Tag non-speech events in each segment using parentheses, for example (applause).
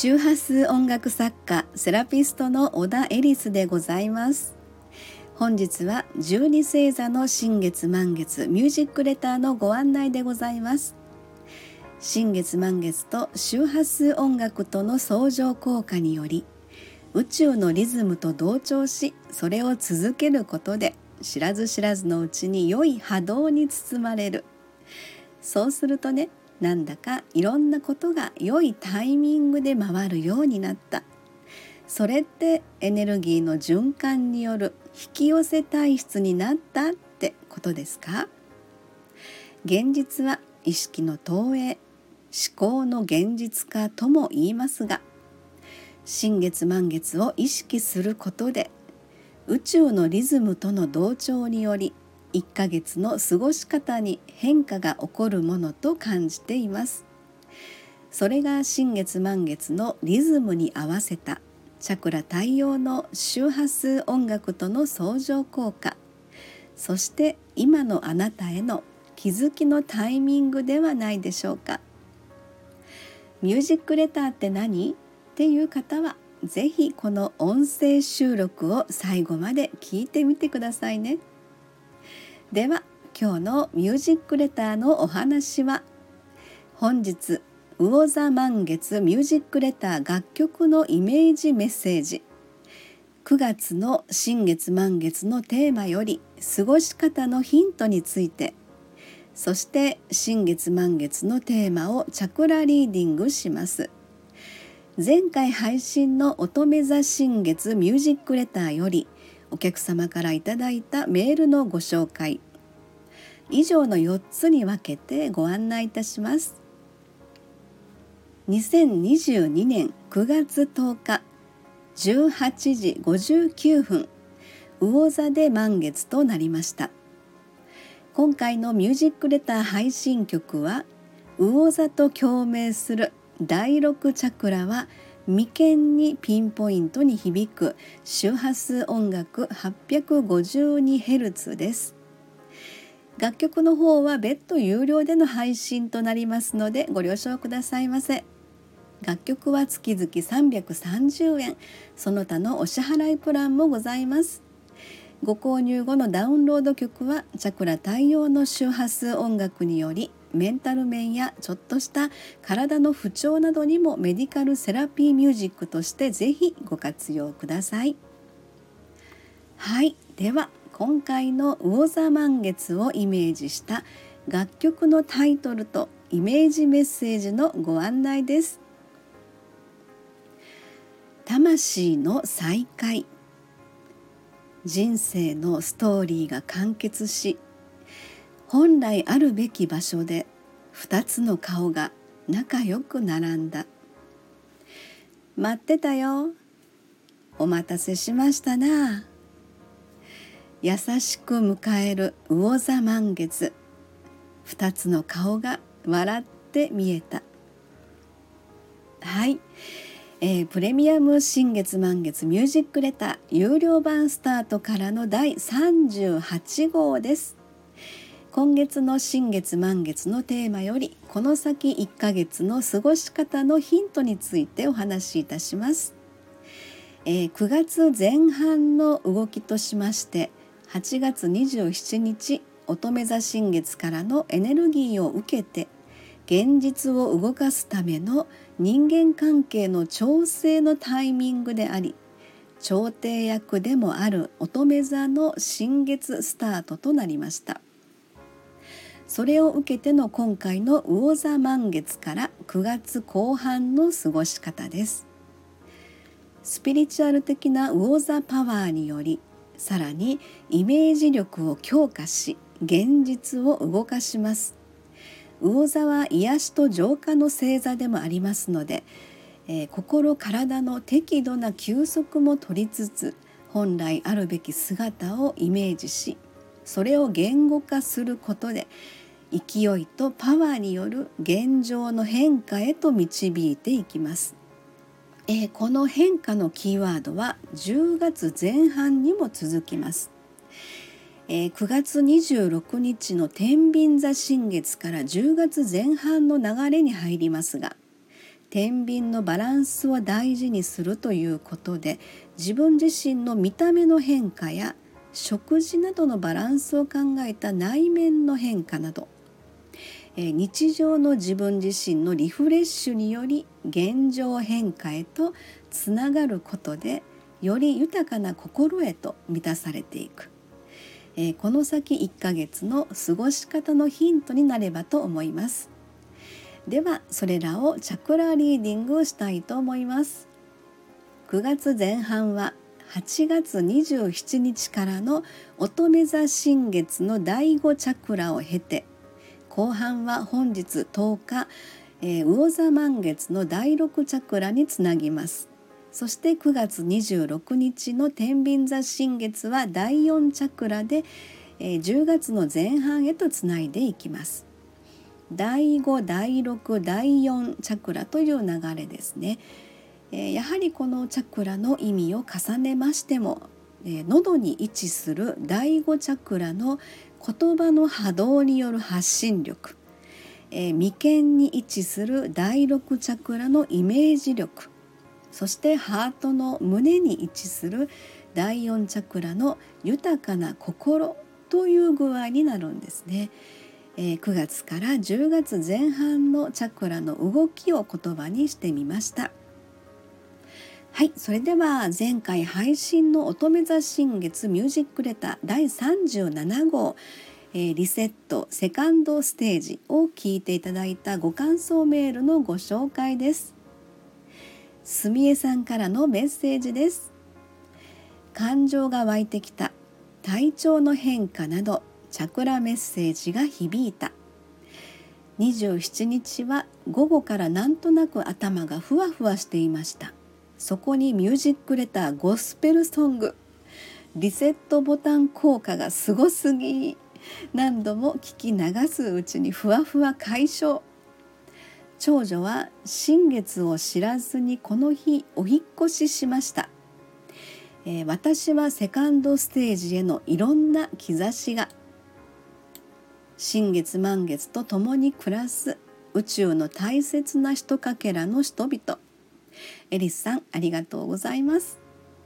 周波数音楽作家セラピストの小田エリスでございます。本日は12星座の新月満月ミュージックレターのご案内でございます。新月満月と周波数音楽との相乗効果により宇宙のリズムと同調しそれを続けることで知らず知らずのうちに良い波動に包まれる。そうするとねなんだかいろんなことが良いタイミングで回るようになった。それってエネルギーの循環による引き寄せ体質になったってことですか？現実は意識の投影思考の現実化とも言いますが新月満月を意識することで宇宙のリズムとの同調により1ヶ月の過ごし方に変化が起こるものと感じています。それが新月満月のリズムに合わせたチャクラ対応の周波数音楽との相乗効果。そして今のあなたへの気づきのタイミングではないでしょうか。ミュージックレターって何？っていう方は是非この音声収録を最後まで聞いてみてくださいね。では今日のミュージックレターのお話は本日魚座満月ミュージックレター楽曲のイメージメッセージ。9月の新月満月のテーマより過ごし方のヒントについて。そして新月満月のテーマをチャクラリーディングします。前回配信の乙女座新月ミュージックレターよりお客様からいただいたメールのご紹介。以上の4つに分けてご案内いたします。2022年9月10日18時59分魚座で満月となりました。今回のミュージックレター配信曲は魚座と共鳴する第6チャクラは「眉間にピンポイントに響く周波数音楽 852Hz です。楽曲の方は別途有料での配信となりますのでご了承くださいませ。楽曲は月々330円。その他のお支払いプランもございます。ご購入後のダウンロード曲はチャクラ対応の周波数音楽によりメンタル面やちょっとした体の不調などにもメディカルセラピーミュージックとしてぜひご活用ください。はいでは今回の魚座満月をイメージした楽曲のタイトルとイメージメッセージのご案内です。魂の再会人生のストーリーが完結し本来あるべき場所で2つの顔が仲良く並んだ。待ってたよ。お待たせしましたな。優しく迎える魚座満月。2つの顔が笑って見えた。はい、えー、プレミアム新月満月ミュージックレター有料版スタートからの第38号です。今月の新月満月のテーマよりこの先1ヶ月の過ごし方のヒントについてお話しいたします、えー、9月前半の動きとしまして8月27日乙女座新月からのエネルギーを受けて現実を動かすための人間関係の調整のタイミングであり調停役でもある乙女座の新月スタートとなりました。それを受けての今回の魚座満月から9月後半の過ごし方です。スピリチュアル的な魚座パワーによりさらにイメージ力を強化し現実を動かします。魚座は癒しと浄化の星座でもありますので、えー、心体の適度な休息も取りつつ本来あるべき姿をイメージしそれを言語化することで勢いとパワーによる現状の変化へと導いていきます。えー、この変化のキーワードは10月前半にも続きます。えー、9月26日の天秤座新月から10月前半の流れに入りますが天秤のバランスを大事にするということで自分自身の見た目の変化や食事などのバランスを考えた内面の変化など日常の自分自身のリフレッシュにより現状変化へとつながることでより豊かな心へと満たされていく、この先1ヶ月の過ごし方のヒントになればと思います。ではそれらをチャクラリーディングをしたいと思います。9月前半は8月27日からの乙女座新月の第5チャクラを経て後半は本日10日、えー、魚座満月の第6チャクラにつなぎます。そして9月26日の天秤座新月は第4チャクラで、えー、10月の前半へとつないでいきます。第5第6第4チャクラという流れですね。えやはりこのチャクラの意味を重ねましても、え喉に位置する第5チャクラの言葉の波動による発信力、え眉間に位置する第6チャクラのイメージ力そしてハートの胸に位置する第4チャクラの豊かな心という具合になるんですね。え9月から10月前半のチャクラの動きを言葉にしてみました。はいそれでは前回配信の乙女座新月ミュージックレター第37号、えー、リセットセカンドステージを聞いていただいたご感想メールのご紹介です。すみえさんからのメッセージです。感情が湧いてきた体調の変化などチャクラメッセージが響いた。27日は午後からなんとなく頭がふわふわしていました。そこにミュージックレターゴスペルソング。リセットボタン効果がすごすぎ。何度も聞き流すうちにふわふわ解消。長女は新月を知らずにこの日お引越ししました、えー、私はセカンドステージへのいろんな兆しが。新月満月と共に暮らす宇宙の大切な人かけらの人々。エリスさんありがとうございます。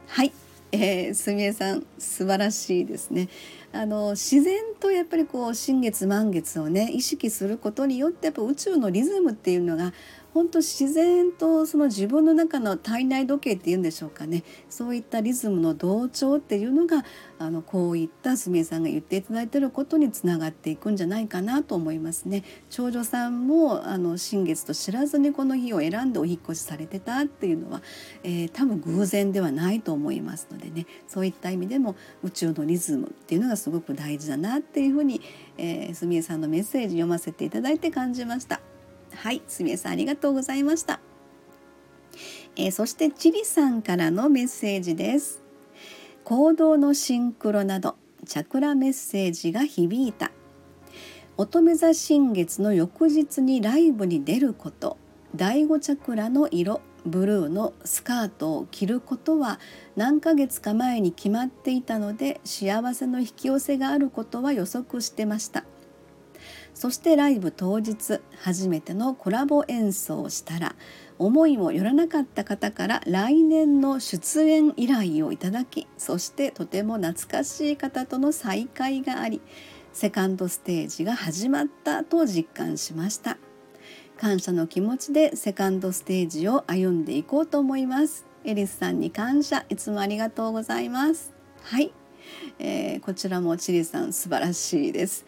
はい、えー、すみえさん素晴らしいですね。あの自然とやっぱりこう新月満月をね意識することによってやっぱ宇宙のリズムっていうのが本当自然とその自分の中の体内時計っていうんでしょうかねそういったリズムの同調っていうのがあのこういったすみさんが言っていただいてることにつながっていくんじゃないかなと思いますね。長女さんもあの新月と知らずにこの日を選んでお引越しされてたっていうのは、えー、多分偶然ではないと思いますのでねそういった意味でも宇宙のリズムっていうのがすごく大事だなっていうふうに、えー、すみれさんのメッセージ読ませていただいて感じました。はいすみれさんありがとうございました、えー、そしてチリさんからのメッセージです。行動のシンクロなどチャクラメッセージが響いた。乙女座新月の翌日にライブに出ること。第5チャクラの色。ブルーのスカートを着ることは何ヶ月か前に決まっていたので幸せの引き寄せがあることは予測してました。そしてライブ当日初めてのコラボ演奏をしたら思いもよらなかった方から来年の出演依頼をいただきそしてとても懐かしい方との再会がありセカンドステージが始まったと実感しました。感謝の気持ちでセカンドステージを歩んでいこうと思います。エリスさんに感謝いつもありがとうございます。はい、えー、こちらもチリさん素晴らしいです。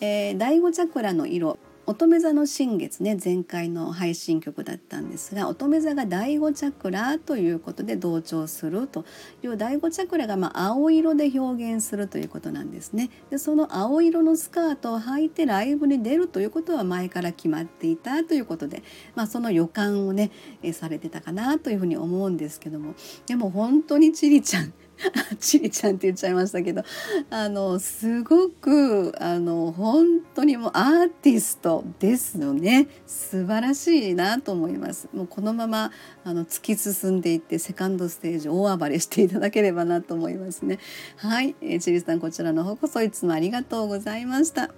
えー、第5チャクラの色。乙女座の新月ね前回の配信曲だったんですが乙女座が第5チャクラということで同調するという第5チャクラがま青色で表現するということなんですね。でその青色のスカートを履いてライブに出るということは前から決まっていたということで、まあ、その予感をねされてたかなというふうに思うんですけども。でも本当にチリちゃん (laughs) ちりちゃんって言っちゃいましたけどあのすごくあの本当にもうアーティストですのね。素晴らしいなと思います。もうこのままあの突き進んでいってセカンドステージ大暴れしていただければなと思いますね。はい、えー、ちりさんこちらの方こそいつもありがとうございました。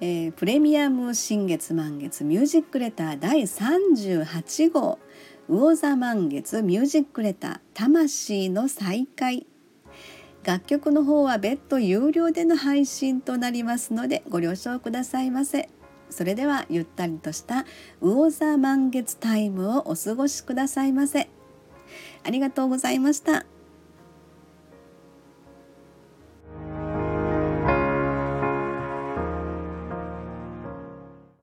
えー、プレミアム新月満月ミュージックレター第38号。魚座満月ミュージックレター魂の再会。楽曲の方は別途有料での配信となりますのでご了承くださいませ。それではゆったりとした魚座満月タイムをお過ごしくださいませ。ありがとうございました。